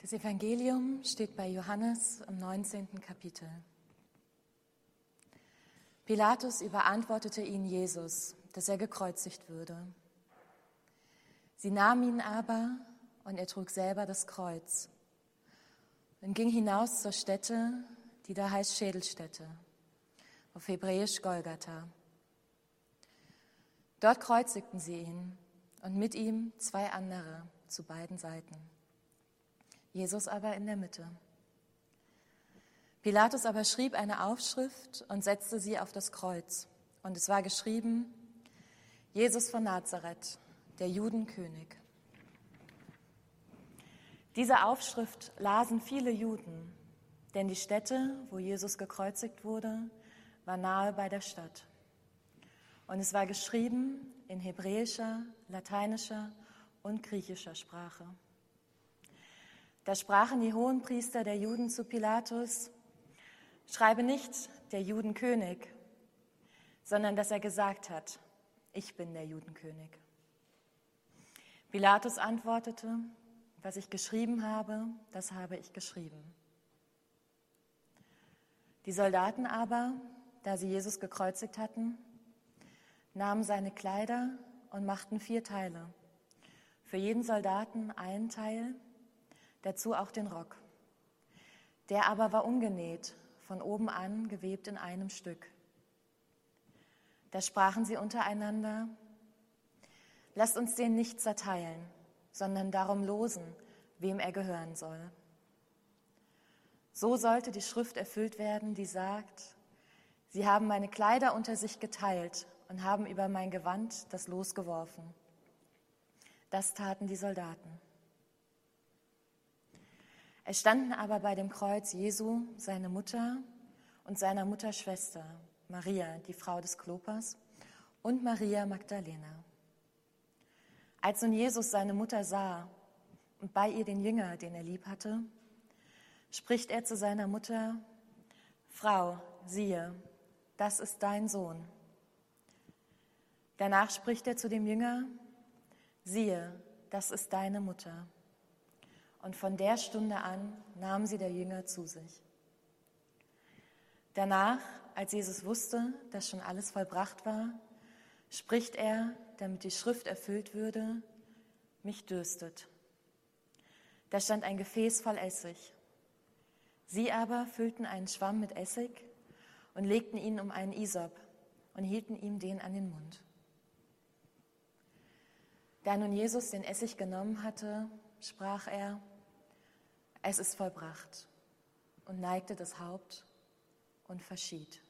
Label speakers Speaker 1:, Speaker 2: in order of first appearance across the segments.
Speaker 1: Das Evangelium steht bei Johannes im 19. Kapitel. Pilatus überantwortete ihn Jesus, dass er gekreuzigt würde. Sie nahmen ihn aber und er trug selber das Kreuz und ging hinaus zur Stätte, die da heißt Schädelstätte, auf Hebräisch Golgatha. Dort kreuzigten sie ihn und mit ihm zwei andere zu beiden Seiten. Jesus aber in der Mitte. Pilatus aber schrieb eine Aufschrift und setzte sie auf das Kreuz. Und es war geschrieben, Jesus von Nazareth, der Judenkönig. Diese Aufschrift lasen viele Juden, denn die Stätte, wo Jesus gekreuzigt wurde, war nahe bei der Stadt. Und es war geschrieben in hebräischer, lateinischer und griechischer Sprache. Da sprachen die Hohenpriester der Juden zu Pilatus, schreibe nicht der Judenkönig, sondern dass er gesagt hat, ich bin der Judenkönig. Pilatus antwortete, was ich geschrieben habe, das habe ich geschrieben. Die Soldaten aber, da sie Jesus gekreuzigt hatten, nahmen seine Kleider und machten vier Teile. Für jeden Soldaten einen Teil, dazu auch den Rock. Der aber war ungenäht, von oben an gewebt in einem Stück. Da sprachen sie untereinander, lasst uns den nicht zerteilen, sondern darum losen, wem er gehören soll. So sollte die Schrift erfüllt werden, die sagt, sie haben meine Kleider unter sich geteilt und haben über mein Gewand das Los geworfen. Das taten die Soldaten. Es standen aber bei dem Kreuz Jesu seine Mutter und seiner Mutter Schwester, Maria, die Frau des Klopas, und Maria Magdalena. Als nun Jesus seine Mutter sah und bei ihr den Jünger, den er lieb hatte, spricht er zu seiner Mutter, Frau, siehe, das ist dein Sohn. Danach spricht er zu dem Jünger, siehe, das ist deine Mutter. Und von der Stunde an nahm sie der Jünger zu sich. Danach, als Jesus wusste, dass schon alles vollbracht war, spricht er, damit die Schrift erfüllt würde, mich dürstet. Da stand ein Gefäß voll Essig. Sie aber füllten einen Schwamm mit Essig und legten ihn um einen Isop und hielten ihm den an den Mund. Da nun Jesus den Essig genommen hatte, sprach er, es ist vollbracht und neigte das Haupt und verschied.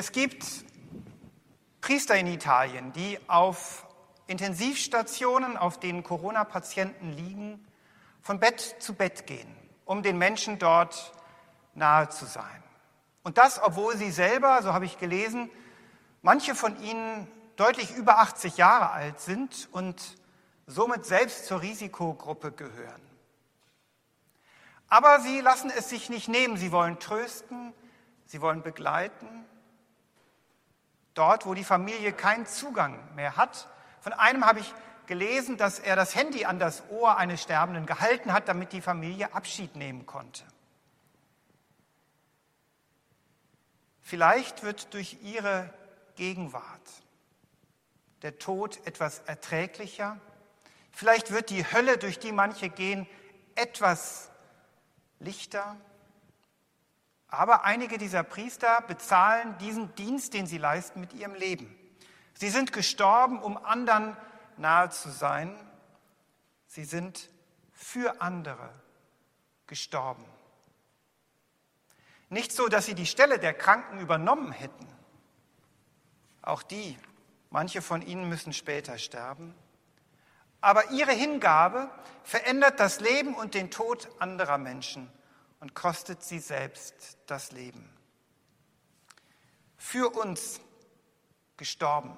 Speaker 2: Es gibt Priester in Italien, die auf Intensivstationen, auf denen Corona-Patienten liegen, von Bett zu Bett gehen, um den Menschen dort nahe zu sein. Und das, obwohl sie selber, so habe ich gelesen, manche von ihnen deutlich über 80 Jahre alt sind und somit selbst zur Risikogruppe gehören. Aber sie lassen es sich nicht nehmen. Sie wollen trösten, sie wollen begleiten. Dort, wo die Familie keinen Zugang mehr hat. Von einem habe ich gelesen, dass er das Handy an das Ohr eines Sterbenden gehalten hat, damit die Familie Abschied nehmen konnte. Vielleicht wird durch ihre Gegenwart der Tod etwas erträglicher Vielleicht wird die Hölle, durch die manche gehen, etwas lichter. Aber einige dieser Priester bezahlen diesen Dienst, den sie leisten, mit ihrem Leben. Sie sind gestorben, um anderen nahe zu sein. Sie sind für andere gestorben. Nicht so, dass sie die Stelle der Kranken übernommen hätten. Auch die, manche von ihnen müssen später sterben. Aber ihre Hingabe verändert das Leben und den Tod anderer Menschen und kostet sie selbst das Leben. Für uns gestorben.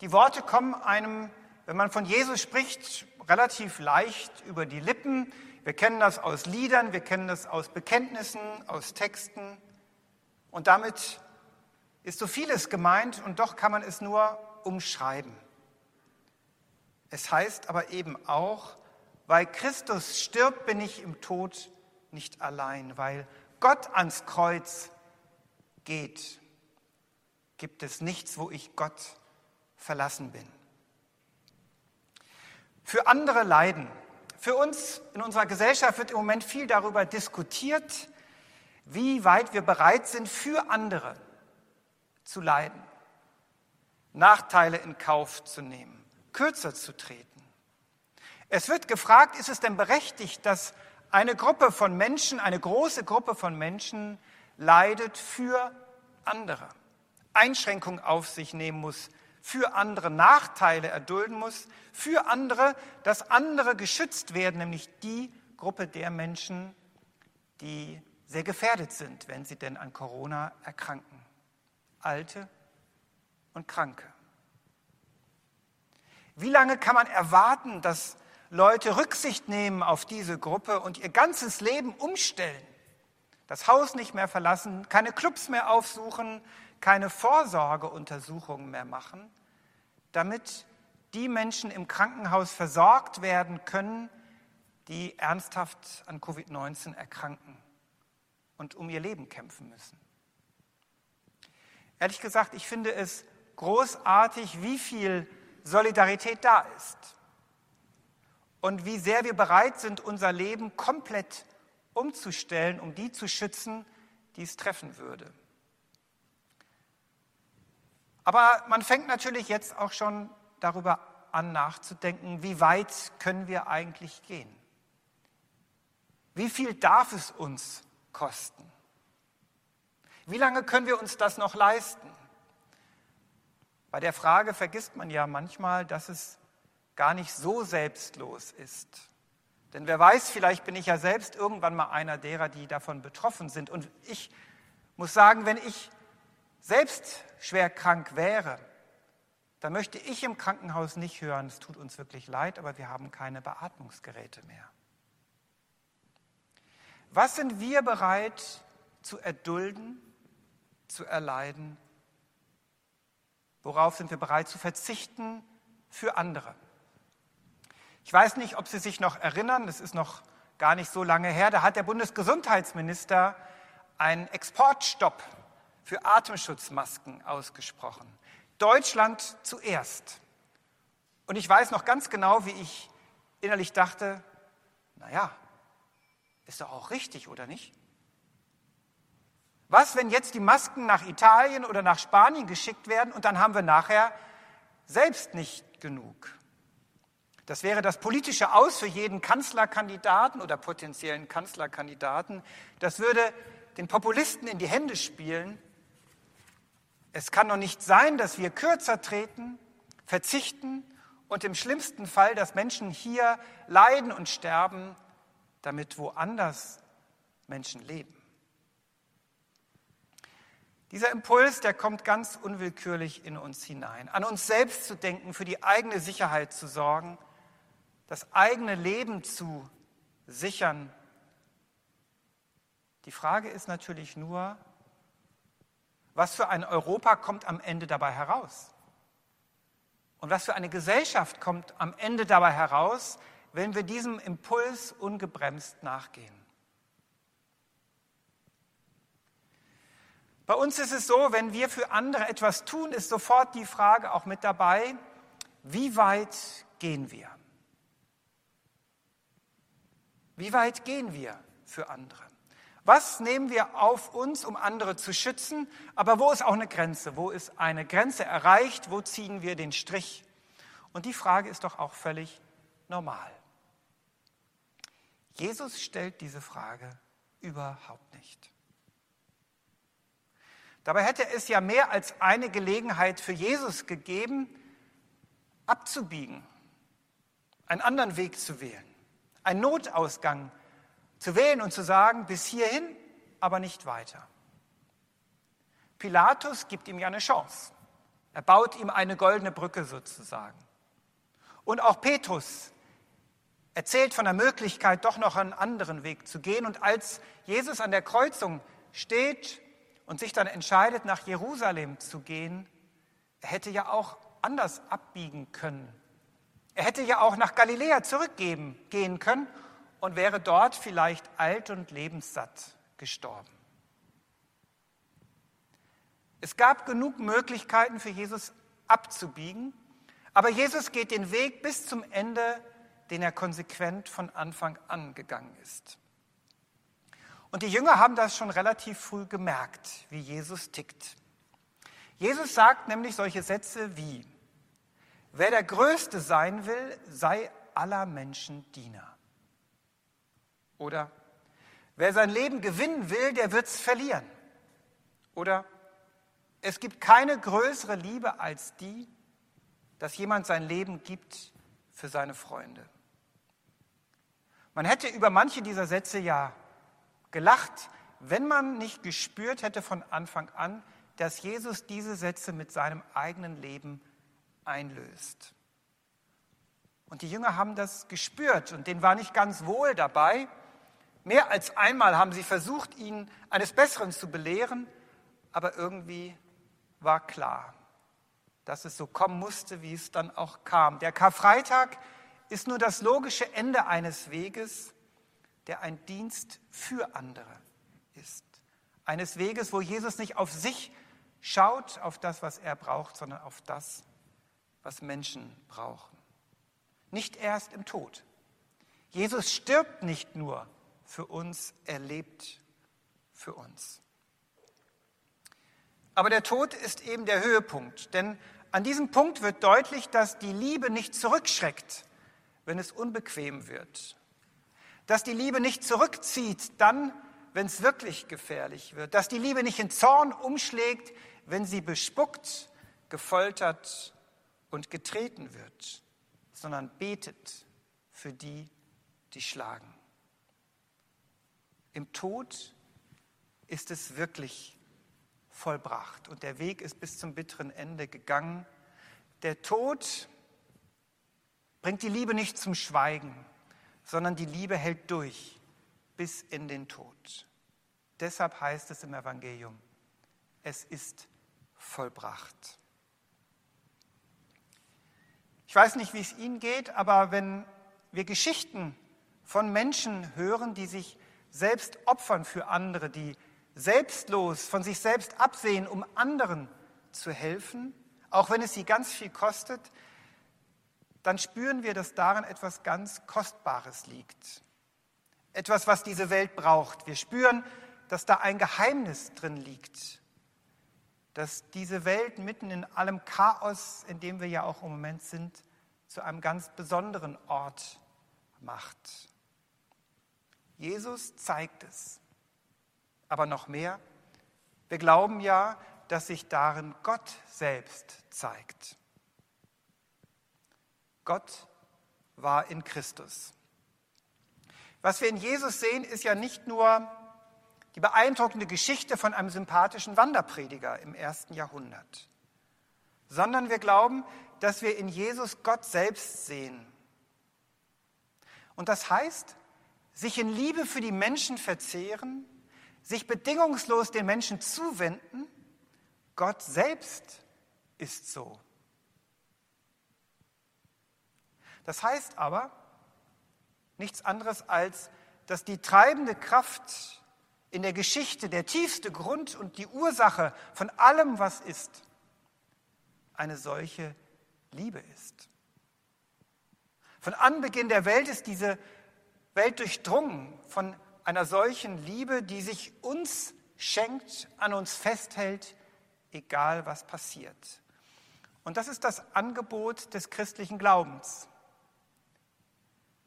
Speaker 2: Die Worte kommen einem, wenn man von Jesus spricht, relativ leicht über die Lippen. Wir kennen das aus Liedern, wir kennen das aus Bekenntnissen, aus Texten. Und damit ist so vieles gemeint und doch kann man es nur umschreiben. Es heißt aber eben auch, weil Christus stirbt, bin ich im Tod nicht allein, weil Gott ans Kreuz geht, gibt es nichts, wo ich Gott verlassen bin. Für andere leiden. Für uns in unserer Gesellschaft wird im Moment viel darüber diskutiert, wie weit wir bereit sind, für andere zu leiden, Nachteile in Kauf zu nehmen kürzer zu treten. Es wird gefragt, ist es denn berechtigt, dass eine Gruppe von Menschen, eine große Gruppe von Menschen leidet für andere, Einschränkungen auf sich nehmen muss, für andere Nachteile erdulden muss, für andere, dass andere geschützt werden, nämlich die Gruppe der Menschen, die sehr gefährdet sind, wenn sie denn an Corona erkranken. Alte und Kranke. Wie lange kann man erwarten, dass Leute Rücksicht nehmen auf diese Gruppe und ihr ganzes Leben umstellen? Das Haus nicht mehr verlassen, keine Clubs mehr aufsuchen, keine Vorsorgeuntersuchungen mehr machen, damit die Menschen im Krankenhaus versorgt werden können, die ernsthaft an Covid-19 erkranken und um ihr Leben kämpfen müssen. Ehrlich gesagt, ich finde es großartig, wie viel Solidarität da ist und wie sehr wir bereit sind, unser Leben komplett umzustellen, um die zu schützen, die es treffen würde. Aber man fängt natürlich jetzt auch schon darüber an nachzudenken, wie weit können wir eigentlich gehen? Wie viel darf es uns kosten? Wie lange können wir uns das noch leisten? Bei der Frage vergisst man ja manchmal, dass es gar nicht so selbstlos ist. Denn wer weiß, vielleicht bin ich ja selbst irgendwann mal einer derer, die davon betroffen sind. Und ich muss sagen, wenn ich selbst schwer krank wäre, dann möchte ich im Krankenhaus nicht hören, es tut uns wirklich leid, aber wir haben keine Beatmungsgeräte mehr. Was sind wir bereit zu erdulden, zu erleiden? Worauf sind wir bereit zu verzichten für andere? Ich weiß nicht, ob Sie sich noch erinnern, das ist noch gar nicht so lange her, da hat der Bundesgesundheitsminister einen Exportstopp für Atemschutzmasken ausgesprochen. Deutschland zuerst. Und ich weiß noch ganz genau, wie ich innerlich dachte, naja, ist doch auch richtig, oder nicht? Was, wenn jetzt die Masken nach Italien oder nach Spanien geschickt werden und dann haben wir nachher selbst nicht genug? Das wäre das politische Aus für jeden Kanzlerkandidaten oder potenziellen Kanzlerkandidaten. Das würde den Populisten in die Hände spielen. Es kann doch nicht sein, dass wir kürzer treten, verzichten und im schlimmsten Fall, dass Menschen hier leiden und sterben, damit woanders Menschen leben. Dieser Impuls, der kommt ganz unwillkürlich in uns hinein. An uns selbst zu denken, für die eigene Sicherheit zu sorgen, das eigene Leben zu sichern. Die Frage ist natürlich nur, was für ein Europa kommt am Ende dabei heraus? Und was für eine Gesellschaft kommt am Ende dabei heraus, wenn wir diesem Impuls ungebremst nachgehen? Bei uns ist es so, wenn wir für andere etwas tun, ist sofort die Frage auch mit dabei, wie weit gehen wir? Wie weit gehen wir für andere? Was nehmen wir auf uns, um andere zu schützen? Aber wo ist auch eine Grenze? Wo ist eine Grenze erreicht? Wo ziehen wir den Strich? Und die Frage ist doch auch völlig normal. Jesus stellt diese Frage überhaupt nicht. Dabei hätte es ja mehr als eine Gelegenheit für Jesus gegeben, abzubiegen, einen anderen Weg zu wählen, einen Notausgang zu wählen und zu sagen, bis hierhin, aber nicht weiter. Pilatus gibt ihm ja eine Chance. Er baut ihm eine goldene Brücke sozusagen. Und auch Petrus erzählt von der Möglichkeit, doch noch einen anderen Weg zu gehen. Und als Jesus an der Kreuzung steht und sich dann entscheidet, nach Jerusalem zu gehen, er hätte ja auch anders abbiegen können. Er hätte ja auch nach Galiläa zurückgehen können und wäre dort vielleicht alt und lebenssatt gestorben. Es gab genug Möglichkeiten für Jesus abzubiegen, aber Jesus geht den Weg bis zum Ende, den er konsequent von Anfang an gegangen ist. Und die Jünger haben das schon relativ früh gemerkt, wie Jesus tickt. Jesus sagt nämlich solche Sätze wie, wer der Größte sein will, sei aller Menschen Diener. Oder wer sein Leben gewinnen will, der wird es verlieren. Oder es gibt keine größere Liebe als die, dass jemand sein Leben gibt für seine Freunde. Man hätte über manche dieser Sätze ja gelacht, wenn man nicht gespürt hätte von Anfang an, dass Jesus diese Sätze mit seinem eigenen Leben einlöst. Und die Jünger haben das gespürt und denen war nicht ganz wohl dabei, Mehr als einmal haben sie versucht, ihn eines Besseren zu belehren, aber irgendwie war klar, dass es so kommen musste, wie es dann auch kam. Der Karfreitag ist nur das logische Ende eines Weges, der ein Dienst für andere ist. Eines Weges, wo Jesus nicht auf sich schaut auf das, was er braucht, sondern auf das, was Menschen brauchen. Nicht erst im Tod. Jesus stirbt nicht nur für uns, er lebt für uns. Aber der Tod ist eben der Höhepunkt, denn an diesem Punkt wird deutlich, dass die Liebe nicht zurückschreckt, wenn es unbequem wird. Dass die Liebe nicht zurückzieht, dann, wenn es wirklich gefährlich wird. Dass die Liebe nicht in Zorn umschlägt, wenn sie bespuckt, gefoltert und getreten wird, sondern betet für die, die schlagen. Im Tod ist es wirklich vollbracht und der Weg ist bis zum bitteren Ende gegangen. Der Tod bringt die Liebe nicht zum Schweigen, sondern die Liebe hält durch bis in den Tod. Deshalb heißt es im Evangelium, es ist vollbracht. Ich weiß nicht, wie es Ihnen geht, aber wenn wir Geschichten von Menschen hören, die sich selbst opfern für andere, die selbstlos von sich selbst absehen, um anderen zu helfen, auch wenn es sie ganz viel kostet, dann spüren wir, dass darin etwas ganz Kostbares liegt. Etwas, was diese Welt braucht. Wir spüren, dass da ein Geheimnis drin liegt. Dass diese Welt mitten in allem Chaos, in dem wir ja auch im Moment sind, zu einem ganz besonderen Ort macht. Jesus zeigt es. Aber noch mehr, wir glauben ja, dass sich darin Gott selbst zeigt. Gott war in Christus. Was wir in Jesus sehen, ist ja nicht nur die beeindruckende Geschichte von einem sympathischen Wanderprediger im ersten Jahrhundert, sondern wir glauben, dass wir in Jesus Gott selbst sehen. Und das heißt, sich in Liebe für die Menschen verzehren, sich bedingungslos den Menschen zuwenden, Gott selbst ist so. Das heißt aber nichts anderes als, dass die treibende Kraft in der Geschichte, der tiefste Grund und die Ursache von allem, was ist, eine solche Liebe ist. Von Anbeginn der Welt ist diese Welt durchdrungen von einer solchen Liebe, die sich uns schenkt, an uns festhält, egal was passiert. Und das ist das Angebot des christlichen Glaubens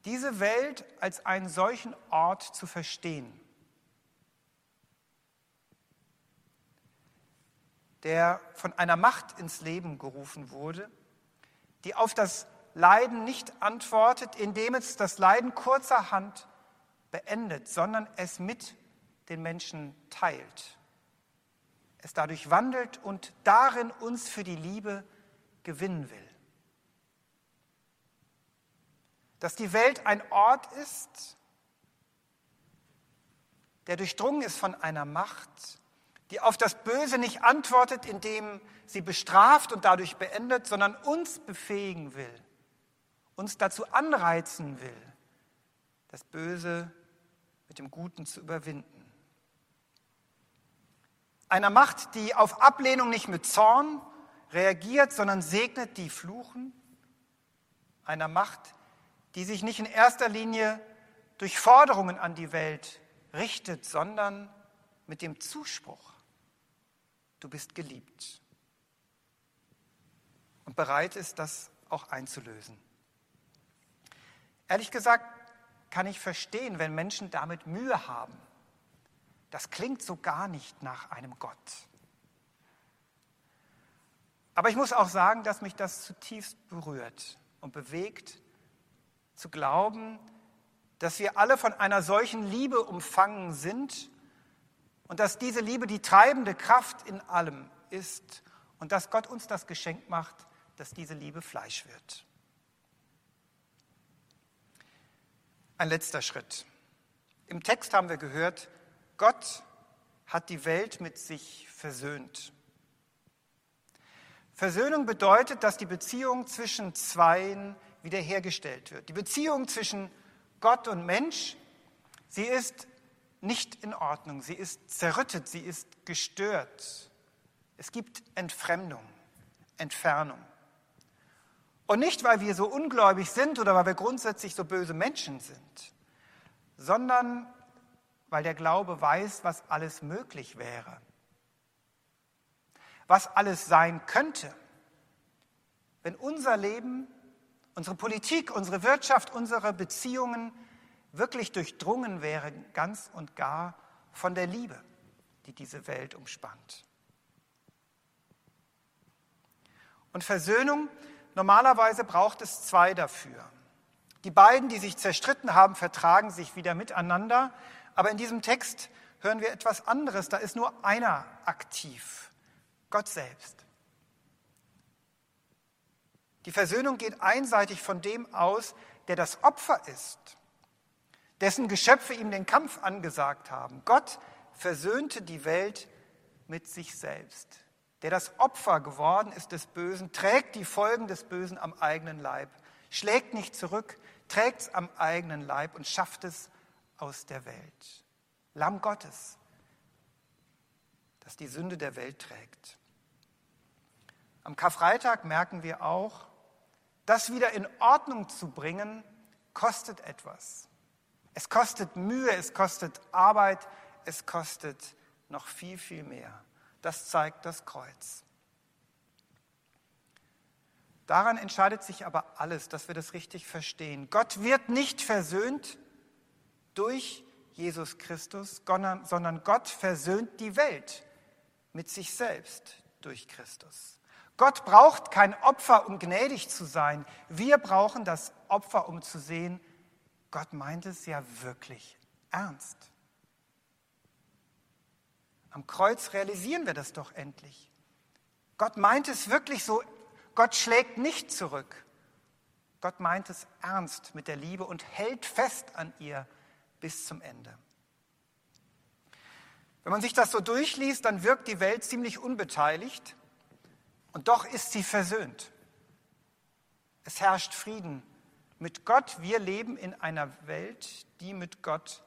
Speaker 2: diese Welt als einen solchen Ort zu verstehen, der von einer Macht ins Leben gerufen wurde, die auf das Leiden nicht antwortet, indem es das Leiden kurzerhand beendet, sondern es mit den Menschen teilt, es dadurch wandelt und darin uns für die Liebe gewinnen will. dass die Welt ein Ort ist, der durchdrungen ist von einer Macht, die auf das Böse nicht antwortet, indem sie bestraft und dadurch beendet, sondern uns befähigen will, uns dazu anreizen will, das Böse mit dem Guten zu überwinden. Einer Macht, die auf Ablehnung nicht mit Zorn reagiert, sondern segnet, die fluchen. Einer Macht, die sich nicht in erster Linie durch Forderungen an die Welt richtet, sondern mit dem Zuspruch, du bist geliebt und bereit ist, das auch einzulösen. Ehrlich gesagt kann ich verstehen, wenn Menschen damit Mühe haben. Das klingt so gar nicht nach einem Gott. Aber ich muss auch sagen, dass mich das zutiefst berührt und bewegt, zu glauben, dass wir alle von einer solchen Liebe umfangen sind und dass diese Liebe die treibende Kraft in allem ist und dass Gott uns das Geschenk macht, dass diese Liebe Fleisch wird. Ein letzter Schritt. Im Text haben wir gehört, Gott hat die Welt mit sich versöhnt. Versöhnung bedeutet, dass die Beziehung zwischen Zweien wiederhergestellt wird. Die Beziehung zwischen Gott und Mensch, sie ist nicht in Ordnung, sie ist zerrüttet, sie ist gestört. Es gibt Entfremdung, Entfernung. Und nicht, weil wir so ungläubig sind oder weil wir grundsätzlich so böse Menschen sind, sondern weil der Glaube weiß, was alles möglich wäre, was alles sein könnte, wenn unser Leben, unsere Politik, unsere Wirtschaft, unsere Beziehungen wirklich durchdrungen wären, ganz und gar von der Liebe, die diese Welt umspannt. Und Versöhnung, normalerweise braucht es zwei dafür. Die beiden, die sich zerstritten haben, vertragen sich wieder miteinander. Aber in diesem Text hören wir etwas anderes. Da ist nur einer aktiv, Gott selbst. Die Versöhnung geht einseitig von dem aus, der das Opfer ist, dessen Geschöpfe ihm den Kampf angesagt haben. Gott versöhnte die Welt mit sich selbst der das Opfer geworden ist des Bösen, trägt die Folgen des Bösen am eigenen Leib, schlägt nicht zurück, trägt es am eigenen Leib und schafft es aus der Welt. Lamm Gottes, das die Sünde der Welt trägt. Am Karfreitag merken wir auch, das wieder in Ordnung zu bringen, kostet etwas. Es kostet Mühe, es kostet Arbeit, es kostet noch viel, viel mehr. Das zeigt das Kreuz. Daran entscheidet sich aber alles, dass wir das richtig verstehen. Gott wird nicht versöhnt durch Jesus Christus, sondern Gott versöhnt die Welt mit sich selbst durch Christus. Gott braucht kein Opfer, um gnädig zu sein. Wir brauchen das Opfer, um zu sehen, Gott meint es ja wirklich ernst. Am Kreuz realisieren wir das doch endlich. Gott meint es wirklich so, Gott schlägt nicht zurück. Gott meint es ernst mit der Liebe und hält fest an ihr bis zum Ende. Wenn man sich das so durchliest, dann wirkt die Welt ziemlich unbeteiligt und doch ist sie versöhnt. Es herrscht Frieden mit Gott. Wir leben in einer Welt, die mit Gott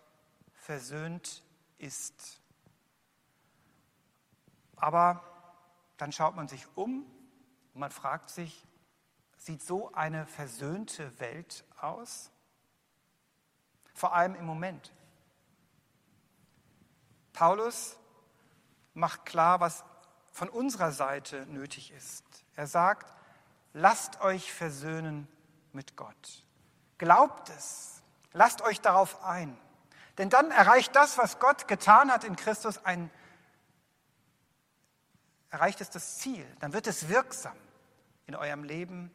Speaker 2: versöhnt ist. Aber dann schaut man sich um und man fragt sich, sieht so eine versöhnte Welt aus? Vor allem im Moment. Paulus macht klar, was von unserer Seite nötig ist. Er sagt, lasst euch versöhnen mit Gott. Glaubt es, lasst euch darauf ein. Denn dann erreicht das, was Gott getan hat in Christus, ein erreicht es das Ziel, dann wird es wirksam in eurem Leben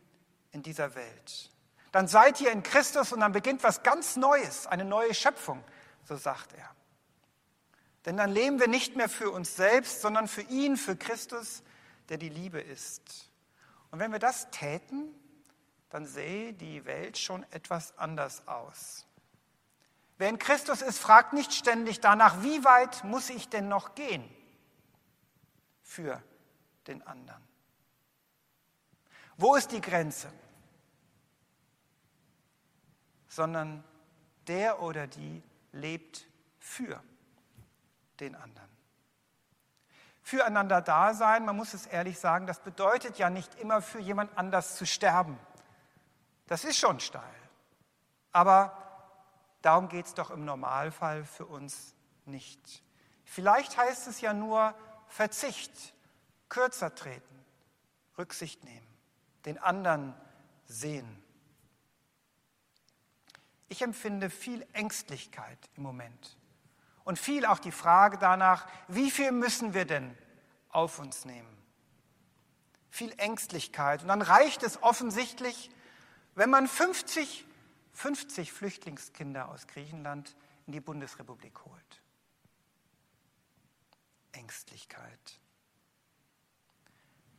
Speaker 2: in dieser Welt. Dann seid ihr in Christus und dann beginnt was ganz Neues, eine neue Schöpfung, so sagt er. Denn dann leben wir nicht mehr für uns selbst, sondern für ihn, für Christus, der die Liebe ist. Und wenn wir das täten, dann sähe die Welt schon etwas anders aus. Wer in Christus ist, fragt nicht ständig danach, wie weit muss ich denn noch gehen? für den anderen. Wo ist die Grenze? Sondern der oder die lebt für den anderen. Füreinander da sein, man muss es ehrlich sagen, das bedeutet ja nicht immer für jemand anders zu sterben. Das ist schon steil. Aber darum geht es doch im Normalfall für uns nicht. Vielleicht heißt es ja nur, Verzicht, kürzer treten, Rücksicht nehmen, den anderen sehen. Ich empfinde viel Ängstlichkeit im Moment und viel auch die Frage danach, wie viel müssen wir denn auf uns nehmen? Viel Ängstlichkeit. Und dann reicht es offensichtlich, wenn man 50, 50 Flüchtlingskinder aus Griechenland in die Bundesrepublik holt. Ängstlichkeit.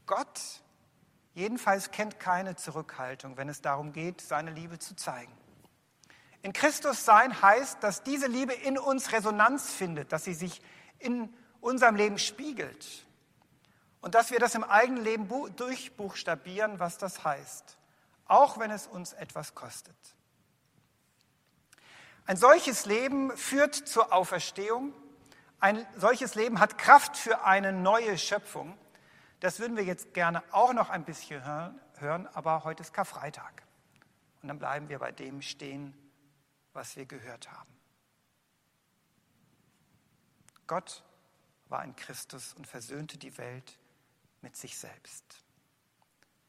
Speaker 2: Gott jedenfalls kennt keine Zurückhaltung, wenn es darum geht, seine Liebe zu zeigen. In Christus sein heißt, dass diese Liebe in uns Resonanz findet, dass sie sich in unserem Leben spiegelt und dass wir das im eigenen Leben durchbuchstabieren, was das heißt, auch wenn es uns etwas kostet. Ein solches Leben führt zur Auferstehung ein solches Leben hat Kraft für eine neue Schöpfung. Das würden wir jetzt gerne auch noch ein bisschen hören, aber heute ist Karfreitag. Und dann bleiben wir bei dem stehen, was wir gehört haben. Gott war in Christus und versöhnte die Welt mit sich selbst.